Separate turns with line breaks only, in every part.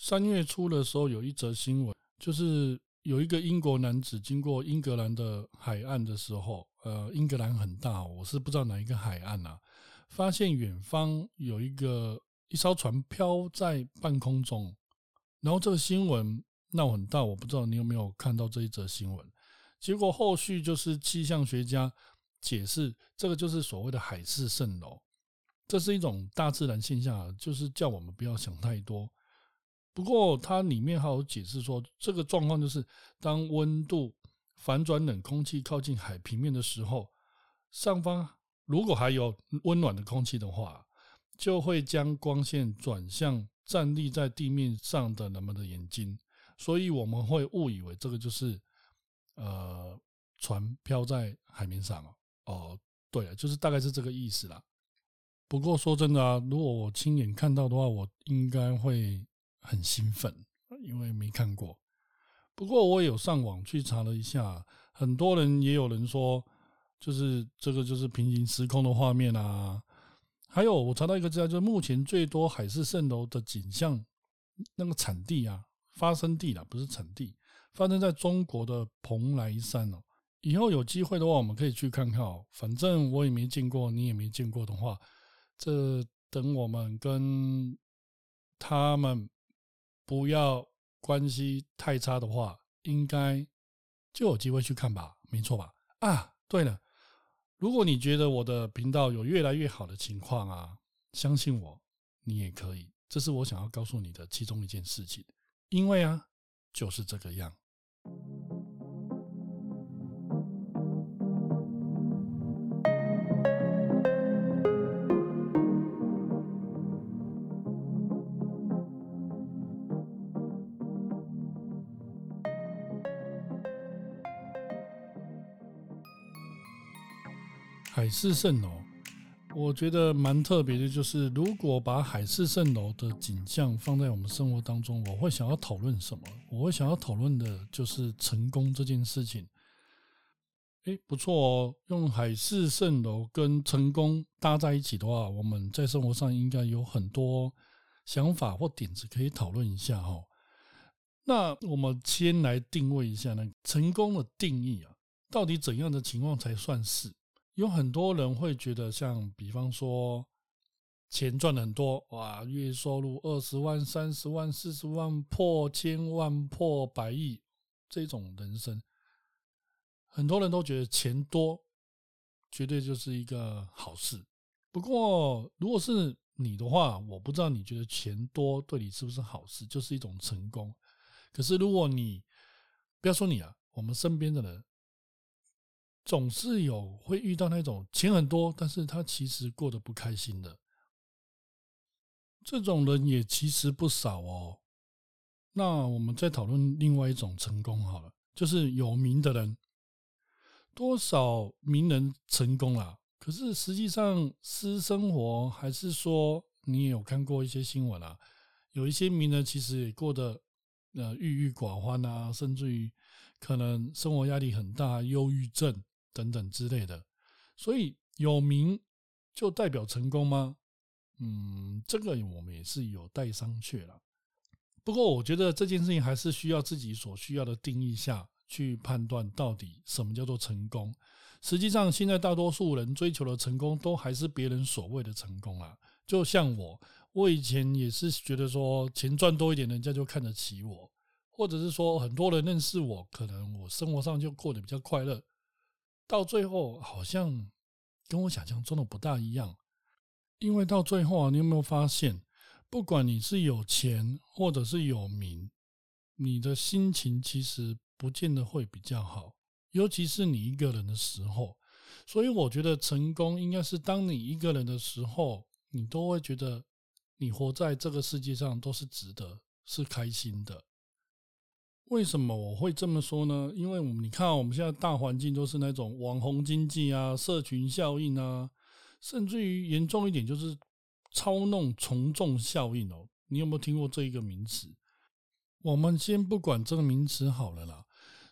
三月初的时候，有一则新闻，就是有一个英国男子经过英格兰的海岸的时候，呃，英格兰很大，我是不知道哪一个海岸啊，发现远方有一个一艘船飘在半空中，然后这个新闻闹很大，我不知道你有没有看到这一则新闻。结果后续就是气象学家解释，这个就是所谓的海市蜃楼，这是一种大自然现象，就是叫我们不要想太多。不过，它里面还有解释说，这个状况就是当温度反转，冷空气靠近海平面的时候，上方如果还有温暖的空气的话，就会将光线转向站立在地面上的人们的眼睛，所以我们会误以为这个就是呃船漂在海面上哦。哦，对了，就是大概是这个意思啦。不过说真的啊，如果我亲眼看到的话，我应该会。很兴奋，因为没看过。不过我有上网去查了一下，很多人也有人说，就是这个就是平行时空的画面啊。还有我查到一个资料，就是目前最多海市蜃楼的景象那个产地啊，发生地啦，不是产地，发生在中国的蓬莱山哦。以后有机会的话，我们可以去看看哦。反正我也没见过，你也没见过的话，这等我们跟他们。不要关系太差的话，应该就有机会去看吧，没错吧？啊，对了，如果你觉得我的频道有越来越好的情况啊，相信我，你也可以。这是我想要告诉你的其中一件事情，因为啊，就是这个样。海市蜃楼，我觉得蛮特别的。就是如果把海市蜃楼的景象放在我们生活当中，我会想要讨论什么？我会想要讨论的就是成功这件事情。哎，不错哦，用海市蜃楼跟成功搭在一起的话，我们在生活上应该有很多想法或点子可以讨论一下哈。那我们先来定位一下那成功的定义啊，到底怎样的情况才算是？有很多人会觉得，像比方说，钱赚很多，哇，月收入二十万、三十万、四十万，破千万、破百亿，这种人生，很多人都觉得钱多，绝对就是一个好事。不过，如果是你的话，我不知道你觉得钱多对你是不是好事，就是一种成功。可是，如果你不要说你啊，我们身边的人。总是有会遇到那种钱很多，但是他其实过得不开心的，这种人也其实不少哦。那我们再讨论另外一种成功好了，就是有名的人，多少名人成功了，可是实际上私生活还是说，你也有看过一些新闻啊，有一些名人其实也过得呃郁郁寡欢啊，甚至于可能生活压力很大，忧郁症。等等之类的，所以有名就代表成功吗？嗯，这个我们也是有待商榷了。不过，我觉得这件事情还是需要自己所需要的定义下去判断，到底什么叫做成功。实际上，现在大多数人追求的成功，都还是别人所谓的成功啊。就像我，我以前也是觉得说，钱赚多一点，人家就看得起我，或者是说，很多人认识我，可能我生活上就过得比较快乐。到最后好像跟我想象中的不大一样，因为到最后啊，你有没有发现，不管你是有钱或者是有名，你的心情其实不见得会比较好，尤其是你一个人的时候。所以我觉得成功应该是当你一个人的时候，你都会觉得你活在这个世界上都是值得，是开心的。为什么我会这么说呢？因为我们你看，我们现在大环境都是那种网红经济啊、社群效应啊，甚至于严重一点就是操弄从众效应哦。你有没有听过这一个名词？我们先不管这个名词好了啦。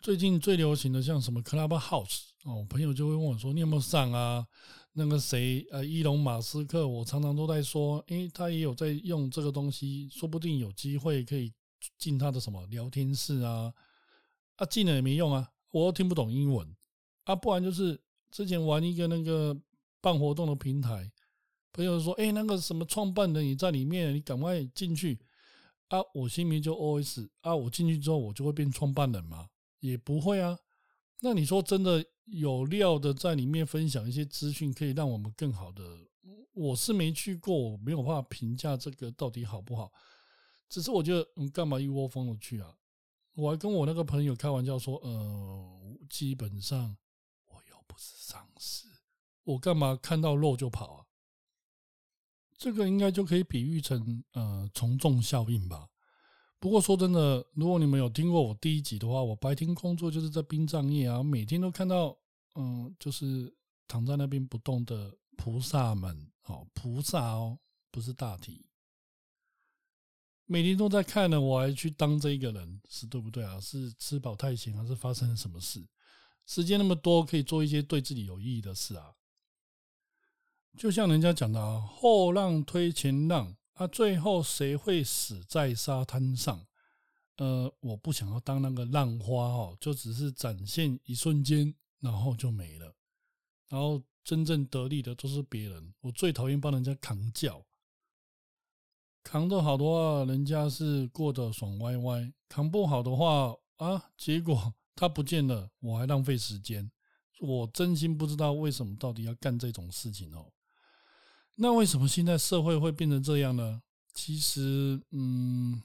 最近最流行的像什么 Clubhouse 哦，朋友就会问我说：“你有没有上啊？那个谁，呃，伊隆马斯克，我常常都在说，诶，他也有在用这个东西，说不定有机会可以进他的什么聊天室啊，啊，进了也没用啊，我又听不懂英文，啊，不然就是之前玩一个那个办活动的平台，朋友说，诶，那个什么创办人也在里面，你赶快进去，啊，我心里就 OS，啊，我进去之后我就会变创办人吗？也不会啊，那你说真的？有料的在里面分享一些资讯，可以让我们更好的。我是没去过，我没有办法评价这个到底好不好。只是我觉得，嗯，干嘛一窝蜂的去啊？我还跟我那个朋友开玩笑说，呃，基本上我又不是丧尸，我干嘛看到肉就跑啊？这个应该就可以比喻成呃从众效应吧。不过说真的，如果你们有听过我第一集的话，我白天工作就是在殡葬业啊，每天都看到，嗯，就是躺在那边不动的菩萨们，哦，菩萨哦，不是大体，每天都在看呢，我还去当这一个人，是对不对啊？是吃饱太闲，还是发生了什么事？时间那么多，可以做一些对自己有意义的事啊。就像人家讲的啊，后浪推前浪。那最后谁会死在沙滩上？呃，我不想要当那个浪花哦，就只是展现一瞬间，然后就没了。然后真正得利的都是别人。我最讨厌帮人家扛轿，扛得好的话，人家是过得爽歪歪；扛不好的话啊，结果他不见了，我还浪费时间。我真心不知道为什么到底要干这种事情哦。那为什么现在社会会变成这样呢？其实，嗯，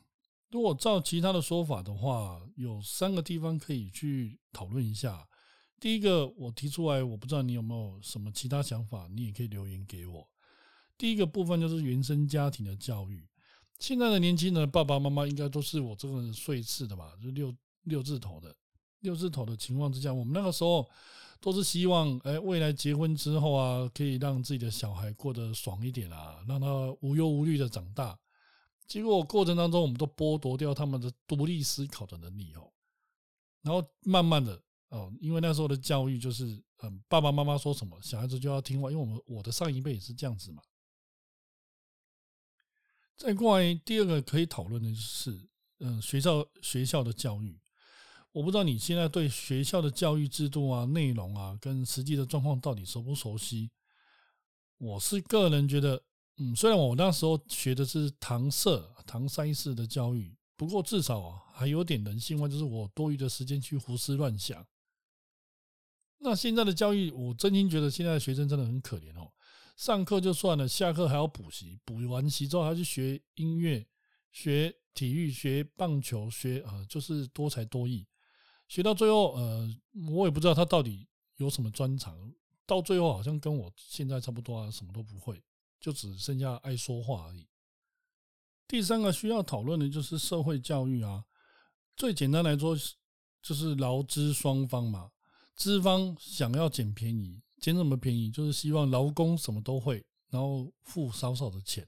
如果照其他的说法的话，有三个地方可以去讨论一下。第一个，我提出来，我不知道你有没有什么其他想法，你也可以留言给我。第一个部分就是原生家庭的教育。现在的年轻人爸爸妈妈应该都是我这个岁次的吧，就六六字头的，六字头的情况之下，我们那个时候。都是希望，哎，未来结婚之后啊，可以让自己的小孩过得爽一点啊，让他无忧无虑的长大。结果过程当中，我们都剥夺掉他们的独立思考的能力哦。然后慢慢的哦，因为那时候的教育就是，嗯，爸爸妈妈说什么，小孩子就要听话。因为我们我的上一辈也是这样子嘛。再过来第二个可以讨论的就是，嗯，学校学校的教育。我不知道你现在对学校的教育制度啊、内容啊，跟实际的状况到底熟不熟悉？我是个人觉得，嗯，虽然我那时候学的是唐塞、唐塞式的教育，不过至少啊还有点人性化，就是我多余的时间去胡思乱想。那现在的教育，我真心觉得现在的学生真的很可怜哦。上课就算了，下课还要补习，补完习之后还要去学音乐、学体育、学棒球、学啊，就是多才多艺。学到最后，呃，我也不知道他到底有什么专长，到最后好像跟我现在差不多啊，什么都不会，就只剩下爱说话而已。第三个需要讨论的就是社会教育啊，最简单来说就是劳资双方嘛，资方想要捡便宜，捡什么便宜？就是希望劳工什么都会，然后付少少的钱。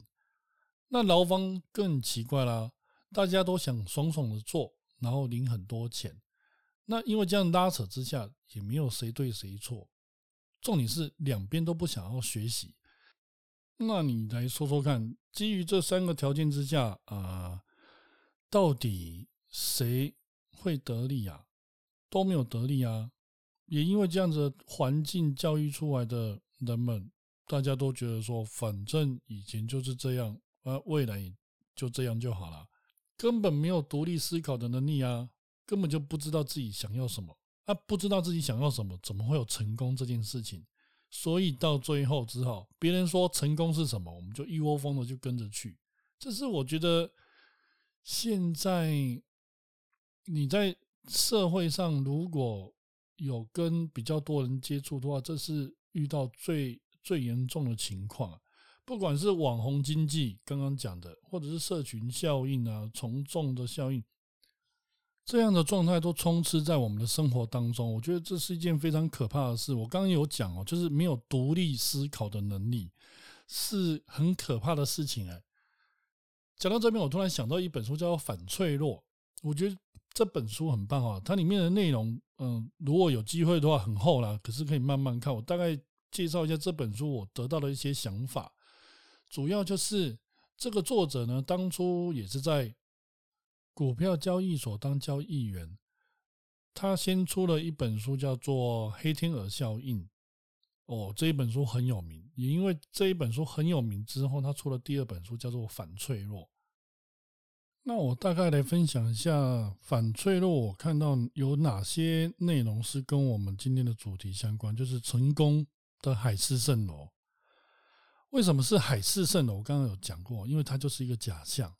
那劳方更奇怪啦，大家都想爽爽的做，然后领很多钱。那因为这样拉扯之下，也没有谁对谁错，重点是两边都不想要学习。那你来说说看，基于这三个条件之下啊，到底谁会得利啊？都没有得利啊！也因为这样子环境教育出来的人们，大家都觉得说，反正以前就是这样，啊，未来就这样就好了，根本没有独立思考的能力啊！根本就不知道自己想要什么，啊，不知道自己想要什么，怎么会有成功这件事情？所以到最后只好别人说成功是什么，我们就一窝蜂的就跟着去。这是我觉得现在你在社会上如果有跟比较多人接触的话，这是遇到最最严重的情况。不管是网红经济刚刚讲的，或者是社群效应啊，从众的效应。这样的状态都充斥在我们的生活当中，我觉得这是一件非常可怕的事。我刚刚有讲哦，就是没有独立思考的能力，是很可怕的事情哎。讲到这边，我突然想到一本书叫《反脆弱》，我觉得这本书很棒啊。它里面的内容，嗯，如果有机会的话，很厚啦，可是可以慢慢看。我大概介绍一下这本书我得到的一些想法。主要就是这个作者呢，当初也是在股票交易所当交易员，他先出了一本书叫做《黑天鹅效应》。哦，这一本书很有名，也因为这一本书很有名之后，他出了第二本书叫做《反脆弱》。那我大概来分享一下反脆弱，我看到有哪些内容是跟我们今天的主题相关，就是成功的海市蜃楼。为什么是海市蜃楼？我刚刚有讲过，因为它就是一个假象。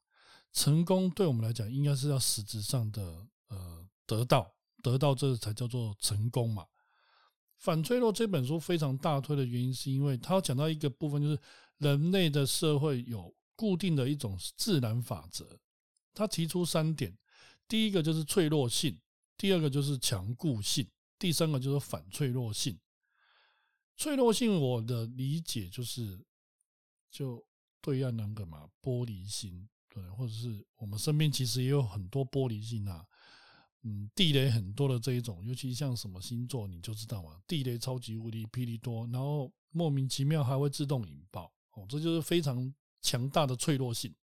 成功对我们来讲，应该是要实质上的呃得到，得到这才叫做成功嘛。反脆弱这本书非常大推的原因，是因为它讲到一个部分，就是人类的社会有固定的一种自然法则。他提出三点，第一个就是脆弱性，第二个就是强固性，第三个就是反脆弱性。脆弱性，我的理解就是，就对岸那个嘛，玻璃心，对，或者是我们身边其实也有很多玻璃心啊，嗯，地雷很多的这一种，尤其像什么星座，你就知道嘛，地雷超级无敌霹雳多，然后莫名其妙还会自动引爆，哦，这就是非常强大的脆弱性。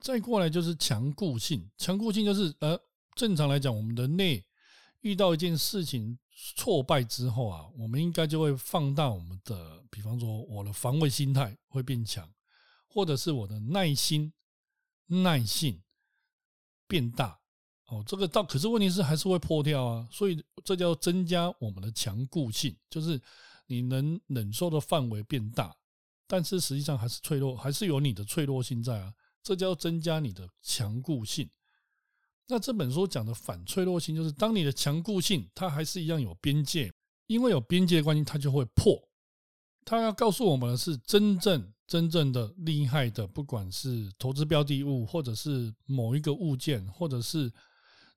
再过来就是强固性，强固性就是呃，正常来讲，我们的内遇到一件事情挫败之后啊，我们应该就会放大我们的，比方说我的防卫心态会变强，或者是我的耐心、耐性变大。哦，这个到可是问题是还是会破掉啊，所以这叫增加我们的强固性，就是你能忍受的范围变大，但是实际上还是脆弱，还是有你的脆弱性在啊。这叫增加你的强固性。那这本书讲的反脆弱性，就是当你的强固性它还是一样有边界，因为有边界的关系，它就会破。它要告诉我们的是，真正真正的厉害的，不管是投资标的物，或者是某一个物件，或者是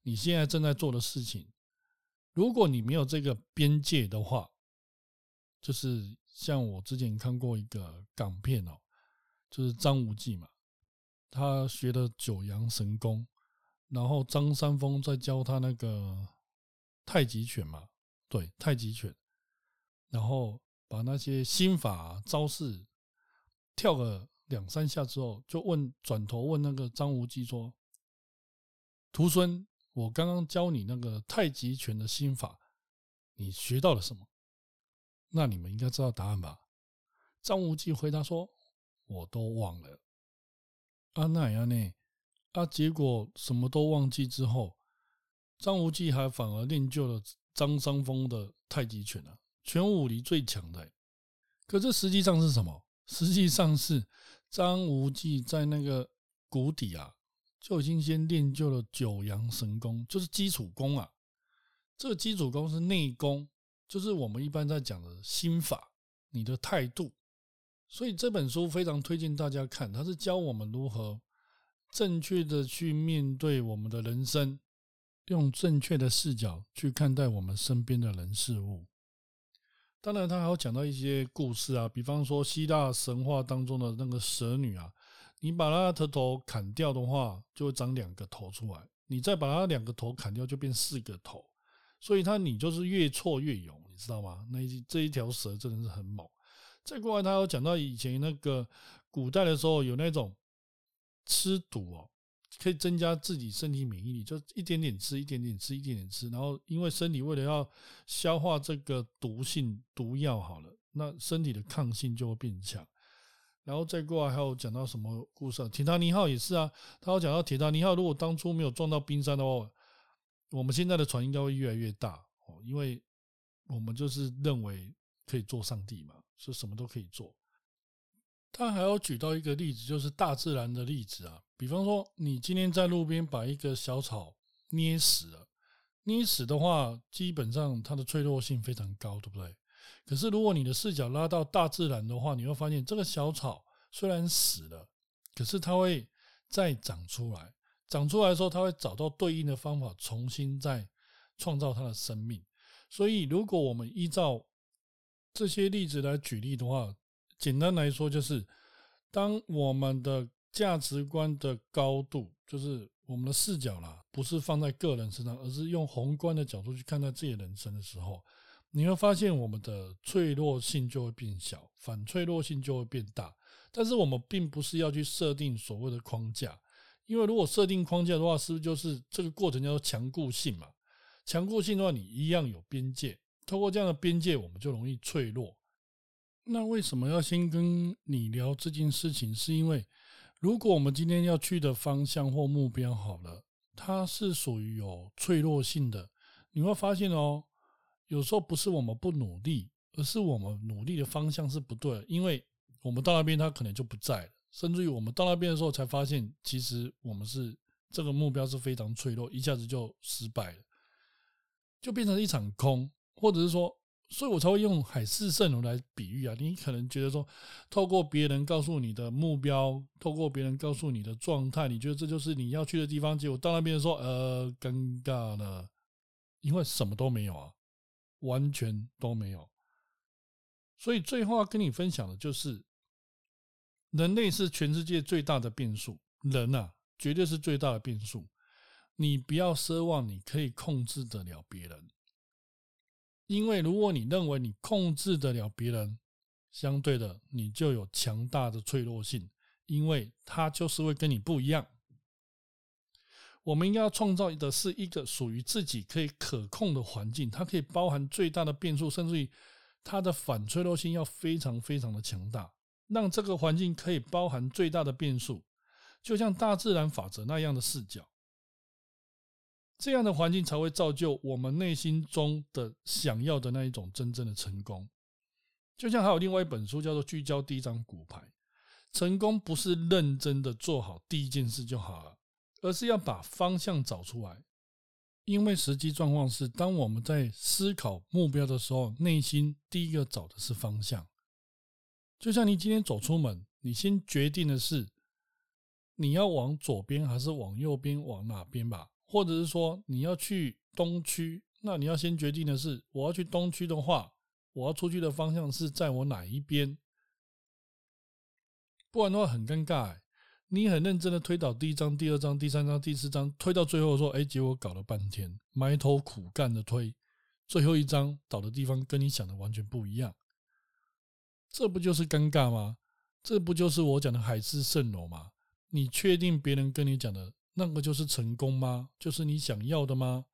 你现在正在做的事情，如果你没有这个边界的话，就是像我之前看过一个港片哦，就是张无忌嘛。他学的九阳神功，然后张三丰在教他那个太极拳嘛，对，太极拳，然后把那些心法招式跳个两三下之后，就问转头问那个张无忌说：“徒孙，我刚刚教你那个太极拳的心法，你学到了什么？”那你们应该知道答案吧？张无忌回答说：“我都忘了。”啊，那样呢？啊，结果什么都忘记之后，张无忌还反而练就了张三丰的太极拳啊，全武里最强的。可这实际上是什么？实际上是张无忌在那个谷底啊，就已经先练就了九阳神功，就是基础功啊。这个基础功是内功，就是我们一般在讲的心法，你的态度。所以这本书非常推荐大家看，它是教我们如何正确的去面对我们的人生，用正确的视角去看待我们身边的人事物。当然，他还有讲到一些故事啊，比方说希腊神话当中的那个蛇女啊，你把她的头砍掉的话，就会长两个头出来；你再把它两个头砍掉，就变四个头。所以，他你就是越挫越勇，你知道吗？那一这一条蛇真的是很猛。再过来，他有讲到以前那个古代的时候，有那种吃毒哦，可以增加自己身体免疫力，就一点点吃，一点点吃，一点点吃，然后因为身体为了要消化这个毒性毒药，好了，那身体的抗性就会变强。然后再过来还有讲到什么故事？啊铁达尼号也是啊，他有讲到铁达尼号如果当初没有撞到冰山的话，我们现在的船应该会越来越大哦，因为我们就是认为可以做上帝嘛。是什么都可以做。他还要举到一个例子，就是大自然的例子啊。比方说，你今天在路边把一个小草捏死了，捏死的话，基本上它的脆弱性非常高，对不对？可是如果你的视角拉到大自然的话，你会发现这个小草虽然死了，可是它会再长出来。长出来的时候，它会找到对应的方法，重新再创造它的生命。所以，如果我们依照这些例子来举例的话，简单来说就是，当我们的价值观的高度，就是我们的视角啦，不是放在个人身上，而是用宏观的角度去看待自己的人生的时候，你会发现我们的脆弱性就会变小，反脆弱性就会变大。但是我们并不是要去设定所谓的框架，因为如果设定框架的话，是不是就是这个过程叫做强固性嘛？强固性的话，你一样有边界，透过这样的边界，我们就容易脆弱。那为什么要先跟你聊这件事情？是因为如果我们今天要去的方向或目标好了，它是属于有脆弱性的，你会发现哦，有时候不是我们不努力，而是我们努力的方向是不对，因为。我们到那边，他可能就不在了。甚至于我们到那边的时候，才发现其实我们是这个目标是非常脆弱，一下子就失败了，就变成一场空，或者是说，所以我才会用海市蜃楼来比喻啊。你可能觉得说，透过别人告诉你的目标，透过别人告诉你的状态，你觉得这就是你要去的地方，结果到那边说，呃，尴尬了，因为什么都没有啊，完全都没有。所以最后要跟你分享的就是。人类是全世界最大的变数，人啊，绝对是最大的变数。你不要奢望你可以控制得了别人，因为如果你认为你控制得了别人，相对的你就有强大的脆弱性，因为他就是会跟你不一样。我们应该要创造的是一个属于自己可以可控的环境，它可以包含最大的变数，甚至于它的反脆弱性要非常非常的强大。让这个环境可以包含最大的变数，就像大自然法则那样的视角，这样的环境才会造就我们内心中的想要的那一种真正的成功。就像还有另外一本书叫做《聚焦第一张骨牌》，成功不是认真的做好第一件事就好了，而是要把方向找出来。因为实际状况是，当我们在思考目标的时候，内心第一个找的是方向。就像你今天走出门，你先决定的是你要往左边还是往右边，往哪边吧？或者是说你要去东区，那你要先决定的是我要去东区的话，我要出去的方向是在我哪一边？不然的话很尴尬。你很认真的推导第一章、第二章、第三章、第四章，推到最后说，哎，结果搞了半天，埋头苦干的推，最后一章倒的地方跟你想的完全不一样。这不就是尴尬吗？这不就是我讲的海市蜃楼吗？你确定别人跟你讲的那个就是成功吗？就是你想要的吗？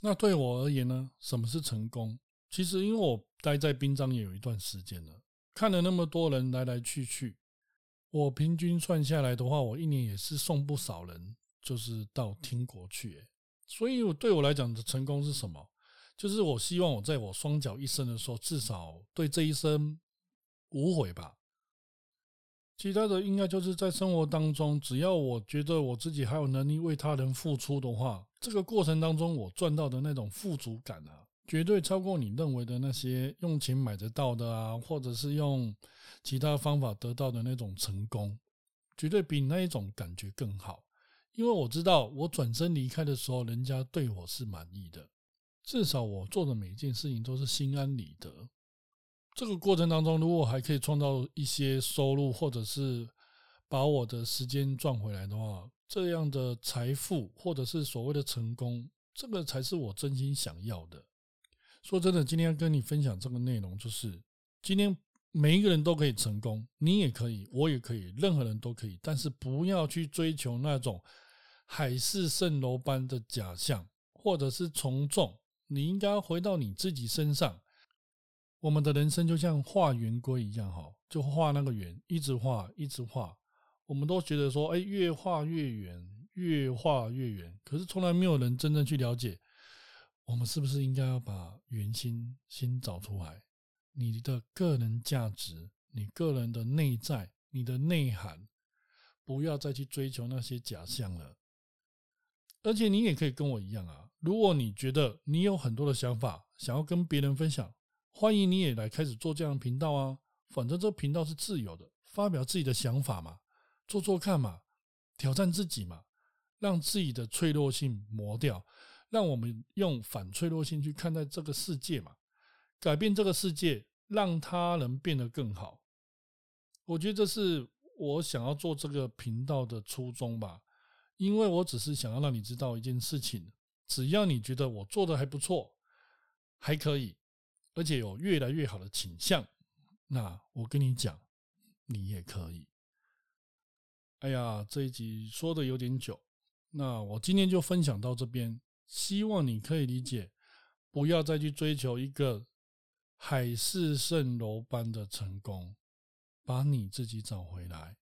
那对我而言呢？什么是成功？其实因为我待在滨章也有一段时间了，看了那么多人来来去去，我平均算下来的话，我一年也是送不少人，就是到天国去。所以，我对我来讲的成功是什么？就是我希望我在我双脚一伸的时候，至少对这一生无悔吧。其他的应该就是在生活当中，只要我觉得我自己还有能力为他人付出的话，这个过程当中我赚到的那种富足感啊，绝对超过你认为的那些用钱买得到的啊，或者是用其他方法得到的那种成功，绝对比那一种感觉更好。因为我知道，我转身离开的时候，人家对我是满意的。至少我做的每一件事情都是心安理得。这个过程当中，如果还可以创造一些收入，或者是把我的时间赚回来的话，这样的财富或者是所谓的成功，这个才是我真心想要的。说真的，今天跟你分享这个内容，就是今天每一个人都可以成功，你也可以，我也可以，任何人都可以，但是不要去追求那种海市蜃楼般的假象，或者是从众。你应该回到你自己身上。我们的人生就像画圆规一样，哈，就画那个圆，一直画，一直画。我们都觉得说，哎，越画越圆，越画越圆。可是从来没有人真正去了解，我们是不是应该要把圆心先找出来？你的个人价值，你个人的内在，你的内涵，不要再去追求那些假象了。而且你也可以跟我一样啊。如果你觉得你有很多的想法想要跟别人分享，欢迎你也来开始做这样的频道啊。反正这频道是自由的，发表自己的想法嘛，做做看嘛，挑战自己嘛，让自己的脆弱性磨掉，让我们用反脆弱性去看待这个世界嘛，改变这个世界，让他人变得更好。我觉得这是我想要做这个频道的初衷吧。因为我只是想要让你知道一件事情，只要你觉得我做的还不错，还可以，而且有越来越好的倾向，那我跟你讲，你也可以。哎呀，这一集说的有点久，那我今天就分享到这边，希望你可以理解，不要再去追求一个海市蜃楼般的成功，把你自己找回来。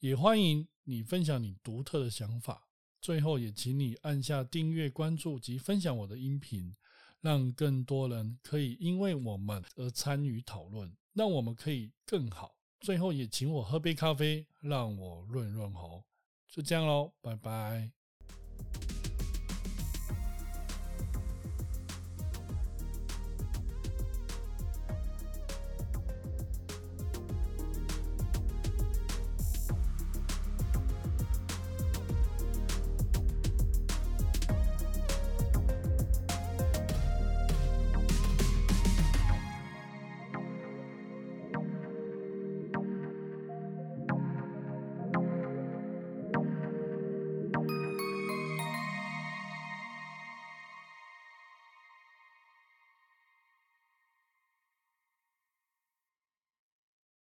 也欢迎你分享你独特的想法。最后，也请你按下订阅、关注及分享我的音频，让更多人可以因为我们而参与讨论，让我们可以更好。最后也请我喝杯咖啡，让我润润喉。就这样喽，拜拜。